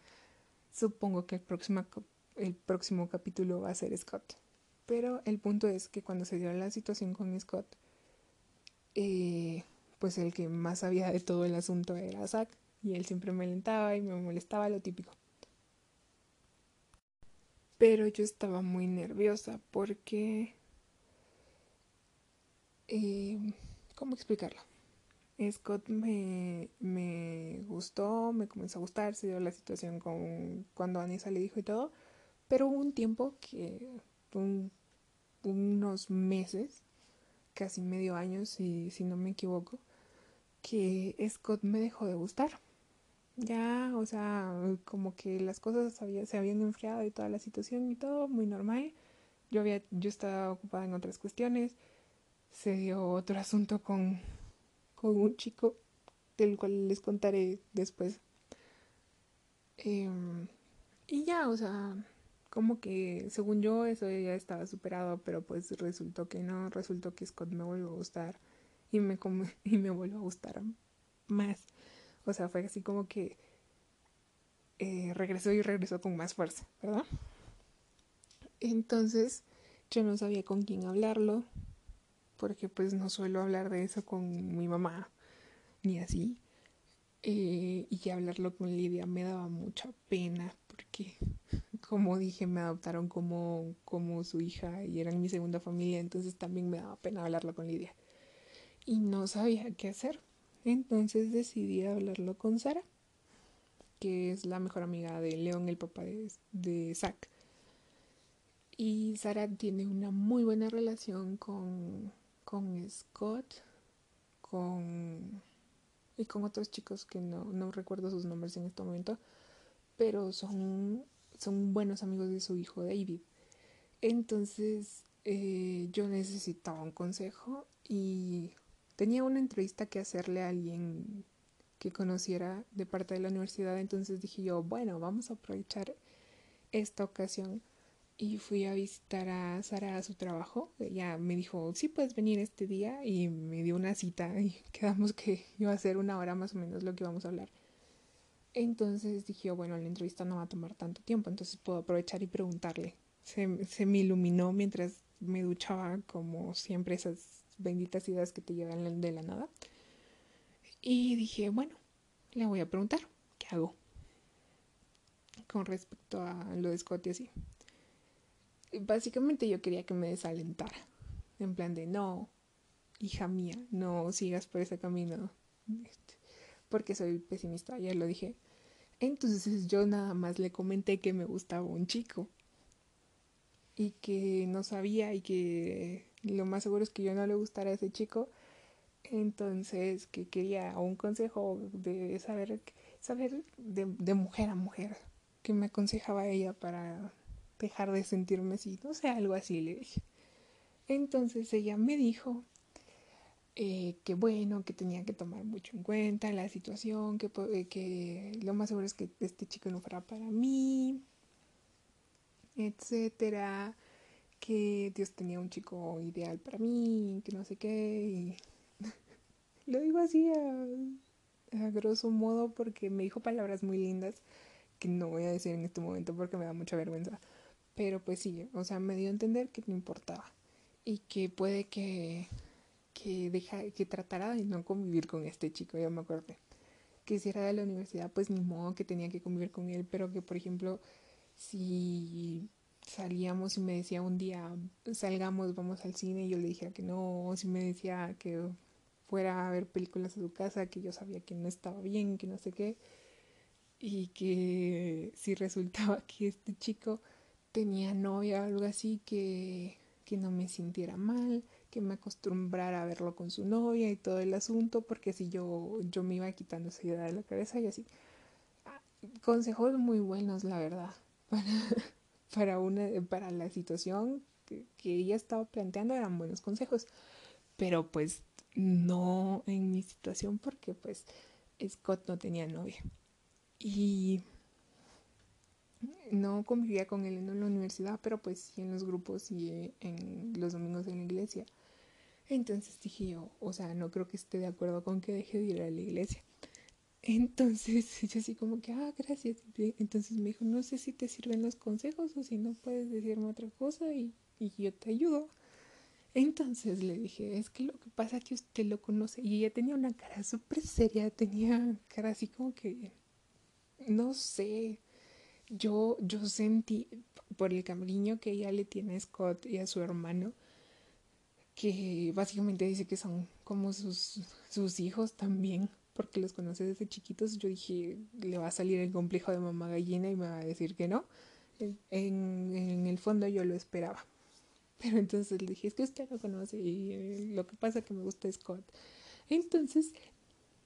supongo que el próximo, el próximo capítulo va a ser Scott. Pero el punto es que cuando se dio la situación con Scott, eh, pues el que más sabía de todo el asunto era Zack y él siempre me alentaba y me molestaba lo típico pero yo estaba muy nerviosa porque... Eh, ¿Cómo explicarlo? Scott me, me gustó, me comenzó a gustar, se dio la situación con cuando Anissa le dijo y todo, pero hubo un tiempo que, unos meses, casi medio año si, si no me equivoco, que Scott me dejó de gustar ya, o sea, como que las cosas se habían enfriado y toda la situación y todo, muy normal. Yo había, yo estaba ocupada en otras cuestiones. Se dio otro asunto con, con un chico del cual les contaré después. Em, y ya, o sea, como que según yo eso ya estaba superado, pero pues resultó que no, resultó que Scott me volvió a gustar y me, y me volvió a gustar más. O sea, fue así como que eh, regresó y regresó con más fuerza, ¿verdad? Entonces yo no sabía con quién hablarlo, porque pues no suelo hablar de eso con mi mamá, ni así. Eh, y hablarlo con Lidia me daba mucha pena, porque como dije, me adoptaron como, como su hija y eran mi segunda familia, entonces también me daba pena hablarlo con Lidia. Y no sabía qué hacer Entonces decidí hablarlo con Sara, que es la mejor amiga de León, el papá de, de Zack. Y Sara tiene una muy buena relación con, con Scott, con y con otros chicos que no, no recuerdo sus nombres en este momento, pero son, son buenos amigos de su hijo David. Entonces eh, yo necesitaba un consejo y tenía una entrevista que hacerle a alguien que conociera de parte de la universidad, entonces dije yo, bueno, vamos a aprovechar esta ocasión y fui a visitar a Sara a su trabajo. Ella me dijo, sí, puedes venir este día y me dio una cita y quedamos que iba a ser una hora más o menos lo que íbamos a hablar. Entonces dije, bueno, la entrevista no va a tomar tanto tiempo, entonces puedo aprovechar y preguntarle. Se, se me iluminó mientras me duchaba, como siempre, esas benditas ideas que te llegan de la nada. Y dije, bueno, le voy a preguntar, ¿qué hago? Con respecto a lo de Scott y así básicamente yo quería que me desalentara. En plan de, no, hija mía, no sigas por ese camino. Porque soy pesimista, ya lo dije. Entonces yo nada más le comenté que me gustaba un chico. Y que no sabía y que lo más seguro es que yo no le gustara a ese chico. Entonces que quería un consejo de saber, saber de, mujer a mujer. Que me aconsejaba ella para dejar de sentirme así, no sé, algo así le dije. Entonces ella me dijo eh, que bueno, que tenía que tomar mucho en cuenta la situación, que, eh, que lo más seguro es que este chico no fuera para mí, etcétera, que Dios tenía un chico ideal para mí, que no sé qué, y lo digo así a, a grosso modo porque me dijo palabras muy lindas que no voy a decir en este momento porque me da mucha vergüenza. Pero pues sí, o sea, me dio a entender que no importaba y que puede que, que, deja, que tratara de no convivir con este chico, ya me acordé. Que si era de la universidad, pues ni modo que tenía que convivir con él, pero que por ejemplo, si salíamos y me decía un día, salgamos, vamos al cine, y yo le dijera que no, o si me decía que fuera a ver películas a su casa, que yo sabía que no estaba bien, que no sé qué, y que si resultaba que este chico tenía novia o algo así que, que no me sintiera mal, que me acostumbrara a verlo con su novia y todo el asunto, porque si yo, yo me iba quitando esa idea de la cabeza y así. Ah, consejos muy buenos, la verdad, para, para, una, para la situación que, ella estaba planteando eran buenos consejos, pero pues no en mi situación porque pues Scott no tenía novia. Y no convivía con él en la universidad, pero pues sí en los grupos y en los domingos en la iglesia. Entonces dije yo, o sea, no creo que esté de acuerdo con que deje de ir a la iglesia. Entonces yo así como que, ah, gracias. Entonces me dijo, no sé si te sirven los consejos o si no puedes decirme otra cosa y, y yo te ayudo. Entonces le dije, es que lo que pasa es que usted lo conoce. Y ella tenía una cara súper seria, tenía cara así como que, no sé, yo, yo sentí por el cariño que ella le tiene a Scott y a su hermano, que básicamente dice que son como sus, sus hijos también, porque los conoce desde chiquitos. Yo dije, le va a salir el complejo de mamá gallina y me va a decir que no. En, el fondo yo lo esperaba. Pero entonces le dije, es que usted lo conoce y eh, lo que pasa que me gusta Scott. Entonces,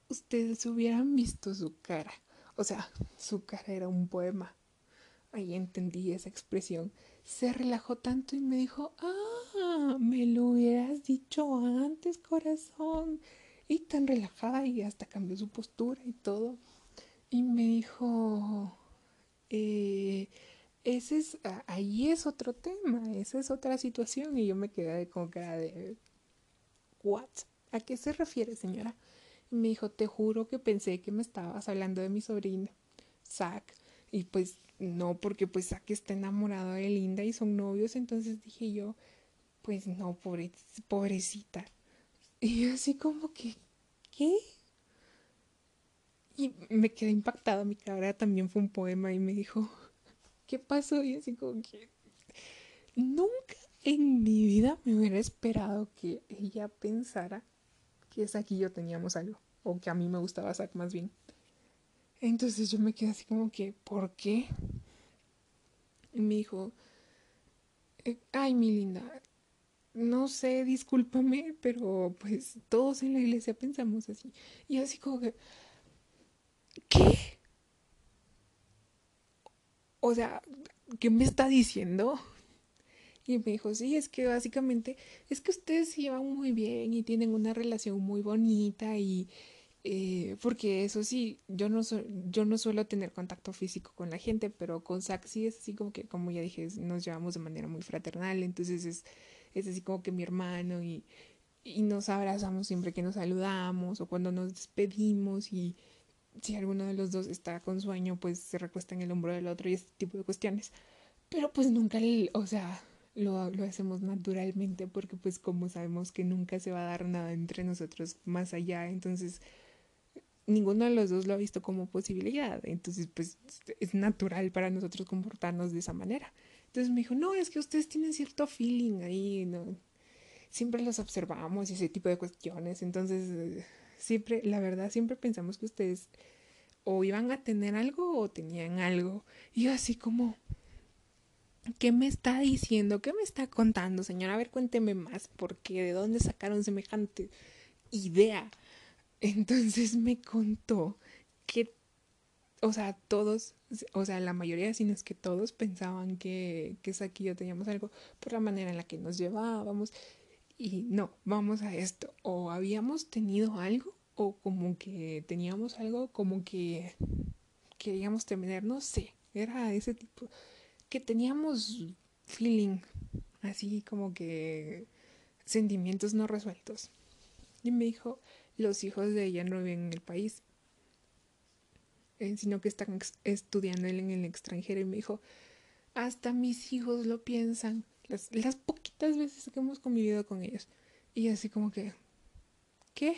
ustedes hubieran visto su cara. O sea, su cara era un poema ahí entendí esa expresión, se relajó tanto y me dijo, ah, me lo hubieras dicho antes, corazón. Y tan relajada y hasta cambió su postura y todo. Y me dijo, eh, ese es, ahí es otro tema, esa es otra situación. Y yo me quedé con cara de, ¿what? ¿A qué se refiere, señora? Y me dijo, te juro que pensé que me estabas hablando de mi sobrino, Zack. Y pues no, porque pues que está enamorado de Linda y son novios, entonces dije yo, pues no, pobre, pobrecita. Y así como que, ¿qué? Y me quedé impactada, mi cara también fue un poema y me dijo, ¿qué pasó? Y así como que, nunca en mi vida me hubiera esperado que ella pensara que es aquí yo teníamos algo. o que a mí me gustaba Zack más bien. Entonces yo me quedé así como que, ¿por qué? Y me dijo, eh, ay, mi linda, no sé, discúlpame, pero pues todos en la iglesia pensamos así. Y así como que, ¿qué? O sea, ¿qué me está diciendo? Y me dijo, sí, es que básicamente es que ustedes se llevan muy bien y tienen una relación muy bonita y eh, porque eso sí, yo no, yo no suelo tener contacto físico con la gente, pero con Zach sí es así como que, como ya dije, nos llevamos de manera muy fraternal, entonces es, es así como que mi hermano y, y nos abrazamos siempre que nos saludamos o cuando nos despedimos y si alguno de los dos está con sueño, pues se recuesta en el hombro del otro y este tipo de cuestiones. Pero pues nunca, o sea, lo, lo hacemos naturalmente porque pues como sabemos que nunca se va a dar nada entre nosotros más allá, entonces ninguno de los dos lo ha visto como posibilidad, entonces pues es natural para nosotros comportarnos de esa manera. Entonces me dijo, no, es que ustedes tienen cierto feeling ahí, ¿no? Siempre los observamos y ese tipo de cuestiones, entonces siempre, la verdad, siempre pensamos que ustedes o iban a tener algo o tenían algo. Y yo así como, ¿Qué me está diciendo? ¿Qué me está contando, señora? A ver, cuénteme más, porque de dónde sacaron semejante idea. Entonces me contó que, o sea, todos, o sea, la mayoría, si no es que todos, pensaban que, que Saki y yo teníamos algo por la manera en la que nos llevábamos. Y no, vamos a esto. O habíamos tenido algo, o como que teníamos algo, como que queríamos tener, no sé, era ese tipo que teníamos feeling, así como que sentimientos no resueltos. Y me dijo, los hijos de ella no viven en el país, eh, sino que están estudiando en el extranjero. Y me dijo, hasta mis hijos lo piensan, las, poquitas veces que hemos convivido con ellos. Y así como que, ¿qué?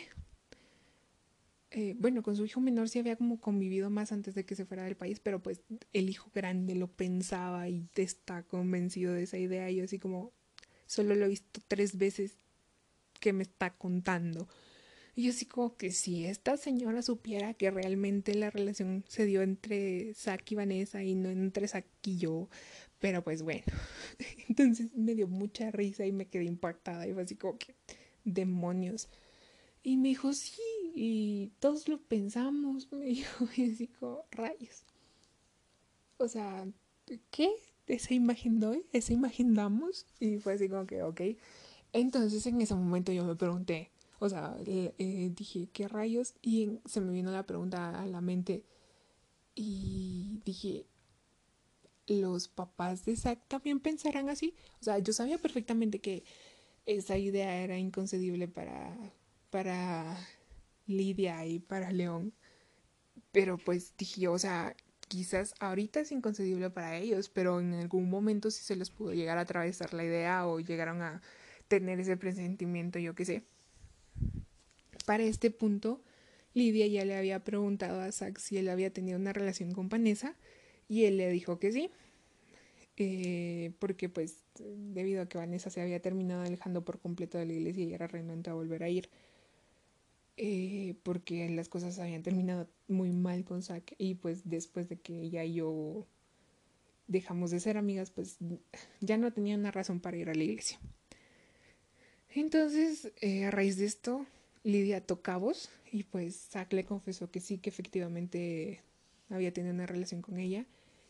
Eh, bueno, con su hijo menor sí había como convivido más antes de que se fuera del país, pero pues el hijo grande lo pensaba y está convencido de esa idea y yo así como solo lo he visto tres veces que me está contando. Y yo así como que si esta señora supiera que realmente la relación se dio entre Zack y Vanessa y no entre Zack y yo, pero pues bueno, entonces me dio mucha risa y me quedé impactada y fue así como que demonios. Y me dijo, sí, y todos lo pensamos, me dijo, y así como, rayos. O sea, ¿qué? ¿Esa imagen doy? ¿Esa imagen? Y fue así como que, ok. Entonces en ese momento yo me pregunté, o sea, eh, dije, ¿qué rayos? Y se me vino la pregunta a la mente y dije, ¿los papás de Zack también pensarán así? O sea, yo sabía perfectamente que esa idea era inconcebible para, para Lidia y para León. Pero pues dije, o sea, quizás ahorita es inconcebible para ellos, pero en algún momento sí se les pudo llegar a atravesar la idea o llegaron a tener ese presentimiento, yo qué sé. Para este punto, Lidia ya le había preguntado a Zack si él había tenido una relación con Vanessa y él le dijo que sí. Eh, porque pues debido a que Vanessa se había terminado alejando por completo de la iglesia y era renuente a volver a ir eh, porque las cosas habían terminado muy mal con Zack y pues después de que ella y yo dejamos de ser amigas, pues ya no tenía una razón para ir a la iglesia. Entonces, eh, a raíz de esto, Lidia tocó voz y pues Zack le confesó que sí, que efectivamente había tenido una relación con ella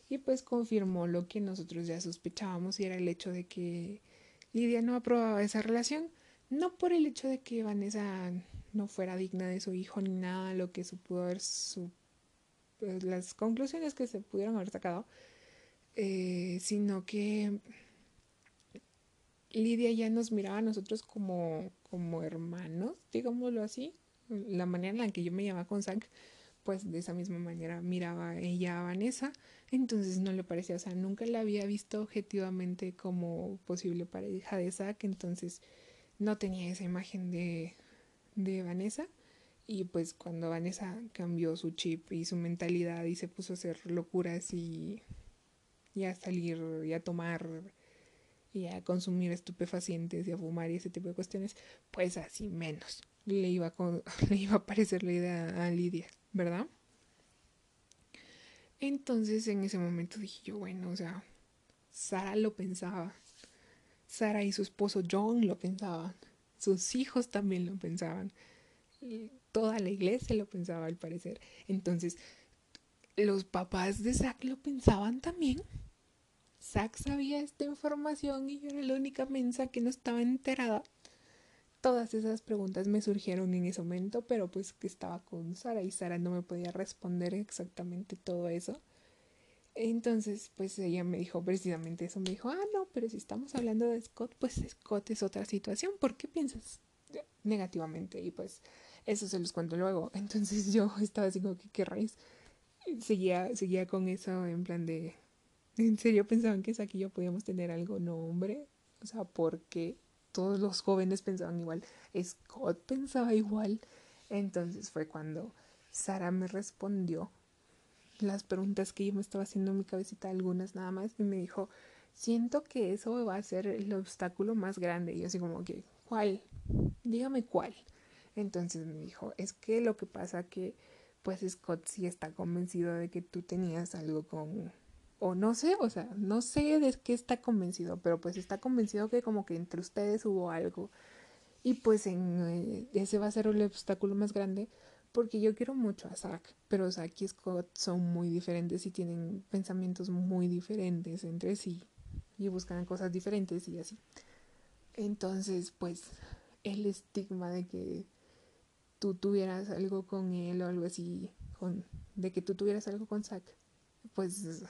y pues confirmó lo que nosotros ya sospechábamos y era el hecho de que Lidia no aprobaba esa relación, no por el hecho de que Vanessa no fuera digna de su hijo ni nada, lo que se pudo haber su, pues, las conclusiones que se pudieron haber sacado, eh, sino que Lidia ya nos miraba a nosotros como, como hermanos, digámoslo así, la manera en la que yo me llamaba con Zack, pues de esa misma manera miraba ella a Vanessa, entonces no le parecía, o sea, nunca la había visto objetivamente como posible pareja de Zack, entonces no tenía esa imagen de, de Vanessa. Y pues cuando Vanessa cambió su chip y su mentalidad y se puso a hacer locuras y, y a salir y a tomar y a consumir estupefacientes y a fumar y ese tipo de cuestiones, pues así menos. le iba, con, le iba a parecer la idea a Lidia, ¿verdad? Entonces en ese momento dije yo, bueno, o sea, Sara lo pensaba. Sara y su esposo John lo pensaban. Sus hijos también lo pensaban. Toda la iglesia lo pensaba al parecer. Entonces, los papás de Zack lo pensaban también. Zack sabía esta información y yo era la única mensa que no estaba enterada. Todas esas preguntas me surgieron en ese momento, pero pues que estaba con Sara y Sara no me podía responder exactamente todo eso. Entonces, pues ella me dijo precisamente eso, me dijo, ah, no, pero si estamos hablando de Scott, pues Scott es otra situación, ¿por qué piensas negativamente? Y pues eso se los cuento luego. Entonces yo estaba así como que, ¿qué raíz? Seguía, seguía con eso en plan de, en serio pensaban que aquí yo podíamos tener algo, no hombre, o sea, porque todos los jóvenes pensaban igual, Scott pensaba igual. Entonces fue cuando Sara me respondió las preguntas que yo me estaba haciendo en mi cabecita, algunas nada más, y me dijo, siento que eso va a ser el obstáculo más grande. Y yo así como que, ¿cuál? Dígame cuál. Entonces me dijo, es que lo que pasa que, pues Scott sí está convencido de que tú tenías algo con, o no sé, o sea, no sé de qué está convencido, pero pues está convencido que como que entre ustedes hubo algo. Y pues en, eh, ese va a ser el obstáculo más grande porque yo quiero mucho a Zack, pero Zack y Scott son muy diferentes y tienen pensamientos muy diferentes entre sí y buscan cosas diferentes y así. Entonces, pues el estigma de que tú tuvieras algo con él o algo así, con, de que tú tuvieras algo con Zack, pues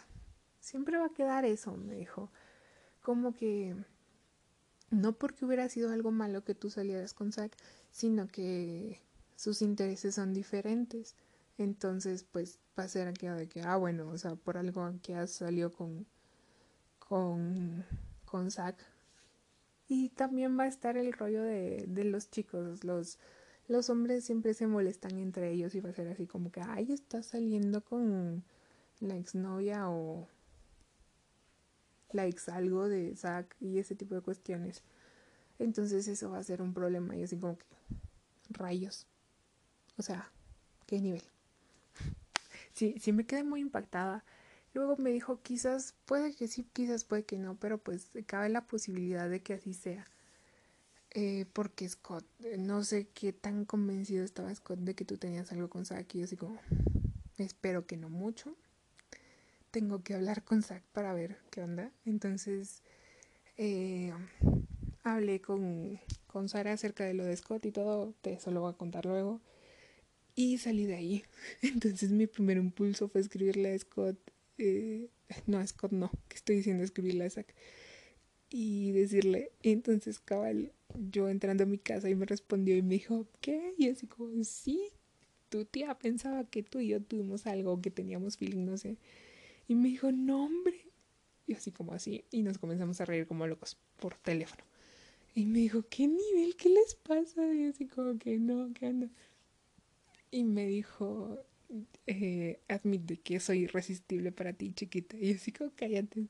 siempre va a quedar eso, me dijo. Como que no porque hubiera sido algo malo que tú salieras con Zack, sino que sus intereses son diferentes. Entonces, pues va a ser aquello de que, ah, bueno, o sea, por algo que has salido con, con, con Zack. Y también va a estar el rollo de, de los chicos, los, los hombres siempre se molestan entre ellos y va a ser así como que, ay, está saliendo con la exnovia o la ex algo de Zack y ese tipo de cuestiones. Entonces eso va a ser un problema y así como que, rayos. O sea, ¿qué nivel? Sí, sí me quedé muy impactada. Luego me dijo, quizás puede que sí, quizás puede que no, pero pues cabe la posibilidad de que así sea. Eh, porque Scott, eh, no sé qué tan convencido estaba Scott de que tú tenías algo con Zack y así como, espero que no mucho. Tengo que hablar con Zack para ver qué onda. Entonces, eh, hablé con, con Sara acerca de lo de Scott y todo, te eso lo voy a contar luego. Y salí de ahí. Entonces mi primer impulso fue escribirle a Scott. Eh, no, a Scott no, que estoy diciendo escribirle a Zach. Y decirle, entonces cabal, yo entrando a mi casa y me respondió y me dijo, ¿qué? Y así como, sí, tu tía pensaba que tú y yo tuvimos algo, que teníamos feeling, no sé. Y me dijo, no, hombre. Y así como así, y nos comenzamos a reír como locos por teléfono. Y me dijo, ¿qué nivel? ¿Qué les pasa? Y así como que no, ¿qué anda? y me dijo, eh, admite que soy irresistible para ti, chiquita. Y así como, cállate.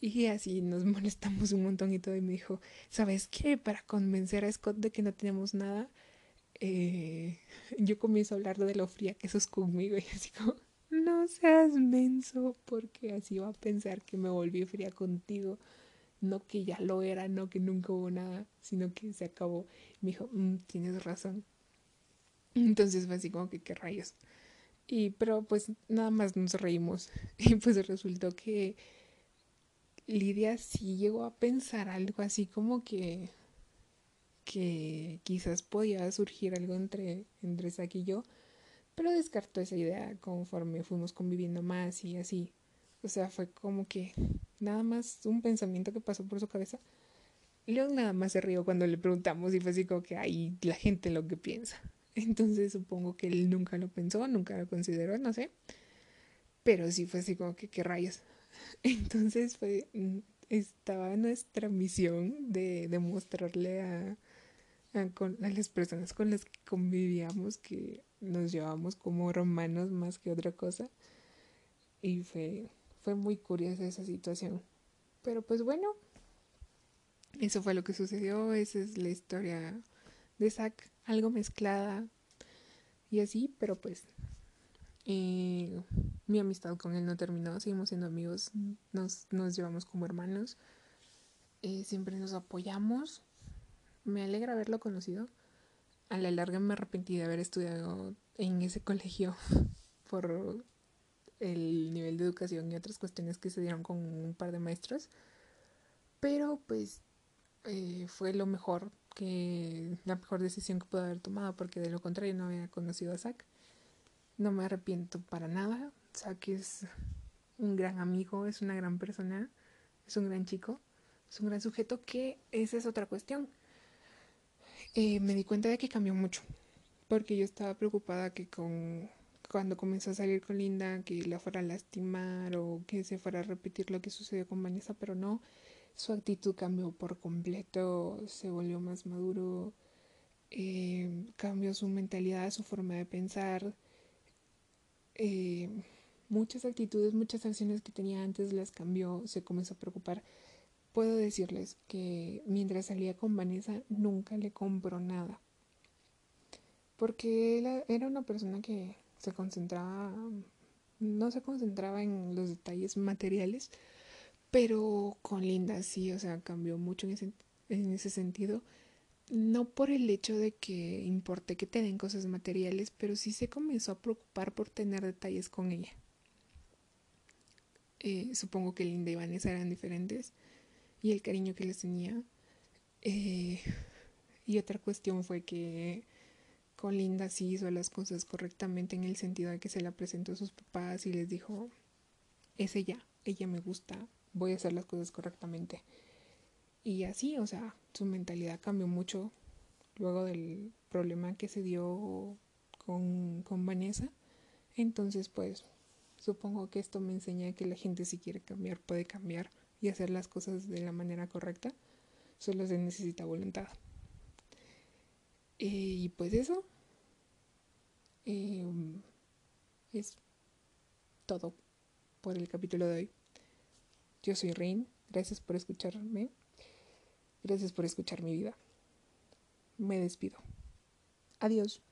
Y así nos molestamos un montón y todo. Y me dijo, ¿sabes qué? Para convencer a Scott de que no tenemos nada, eh, yo comienzo a hablar de lo fría que sos conmigo. Y así como, no seas menso, porque así va a pensar que me volví fría contigo. No que ya lo era, no que nunca hubo nada, sino que se acabó. me dijo, mm, tienes razón. Entonces fue así como que qué rayos. Y pero pues nada más nos reímos. Y pues resultó que Lidia sí llegó a pensar algo así como que que quizás podía surgir algo entre, entre Zack y yo, pero descartó esa idea conforme fuimos conviviendo más y así. O sea, fue como que nada más un pensamiento que pasó por su cabeza. León nada más se rió cuando le preguntamos y fue así como que ahí la gente lo que piensa. Entonces supongo que él nunca lo pensó, nunca lo consideró, no sé. Pero sí fue así como que qué rayos. Entonces fue, mm, estaba nuestra misión de demostrarle a, a, a las personas con las que convivíamos que nos llevamos como romanos más que otra cosa. Y fue, fue muy curiosa esa situación. Pero pues bueno, eso fue lo que sucedió, esa es la historia de Zack, algo mezclada y así, pero pues eh, mi amistad con él no terminó, seguimos siendo amigos, nos, nos llevamos como hermanos, eh, siempre nos apoyamos. Me alegra haberlo conocido. A la larga me arrepentí de haber estudiado en ese colegio por el nivel de educación y otras cuestiones que se dieron con un par de maestros. Pero pues eh, fue lo mejor que la mejor decisión que pude haber tomado porque de lo contrario no había conocido a Zack. No me arrepiento para nada. Zack es un gran amigo, es una gran persona, es un gran chico, es un gran sujeto que esa es otra cuestión. Eh, me di cuenta de que cambió mucho porque yo estaba preocupada que con cuando comenzó a salir con Linda que la fuera a lastimar o que se fuera a repetir lo que sucedió con Vanessa, pero no, su actitud cambió por completo, se volvió más maduro, eh, cambió su mentalidad, su forma de pensar, eh, muchas actitudes, muchas acciones que tenía antes las cambió, se comenzó a preocupar. Puedo decirles que mientras salía con Vanessa nunca le compró nada. Porque él era una persona que se concentraba, no se concentraba en los detalles materiales, pero con Linda sí, o sea, cambió mucho en ese, en ese sentido. No por el hecho de que importe que te den cosas materiales, pero sí se comenzó a preocupar por tener detalles con ella. Eh, supongo que Linda y Vanessa eran diferentes y el cariño que les tenía. Eh, y otra cuestión fue que con Linda sí hizo las cosas correctamente en el sentido de que se la presentó a sus papás y les dijo, es ella, ella me gusta, voy a hacer las cosas correctamente. Y así, o sea, su mentalidad cambió mucho luego del problema que se dio con, con Vanessa. Entonces, pues, supongo que esto me enseña que la gente si quiere cambiar puede cambiar y hacer las cosas de la manera correcta. Solo se necesita voluntad. Eh, y pues eso em, es todo por el capítulo de hoy. Yo soy Rain, gracias por escucharme, gracias por escuchar mi vida. Me despido. Adiós.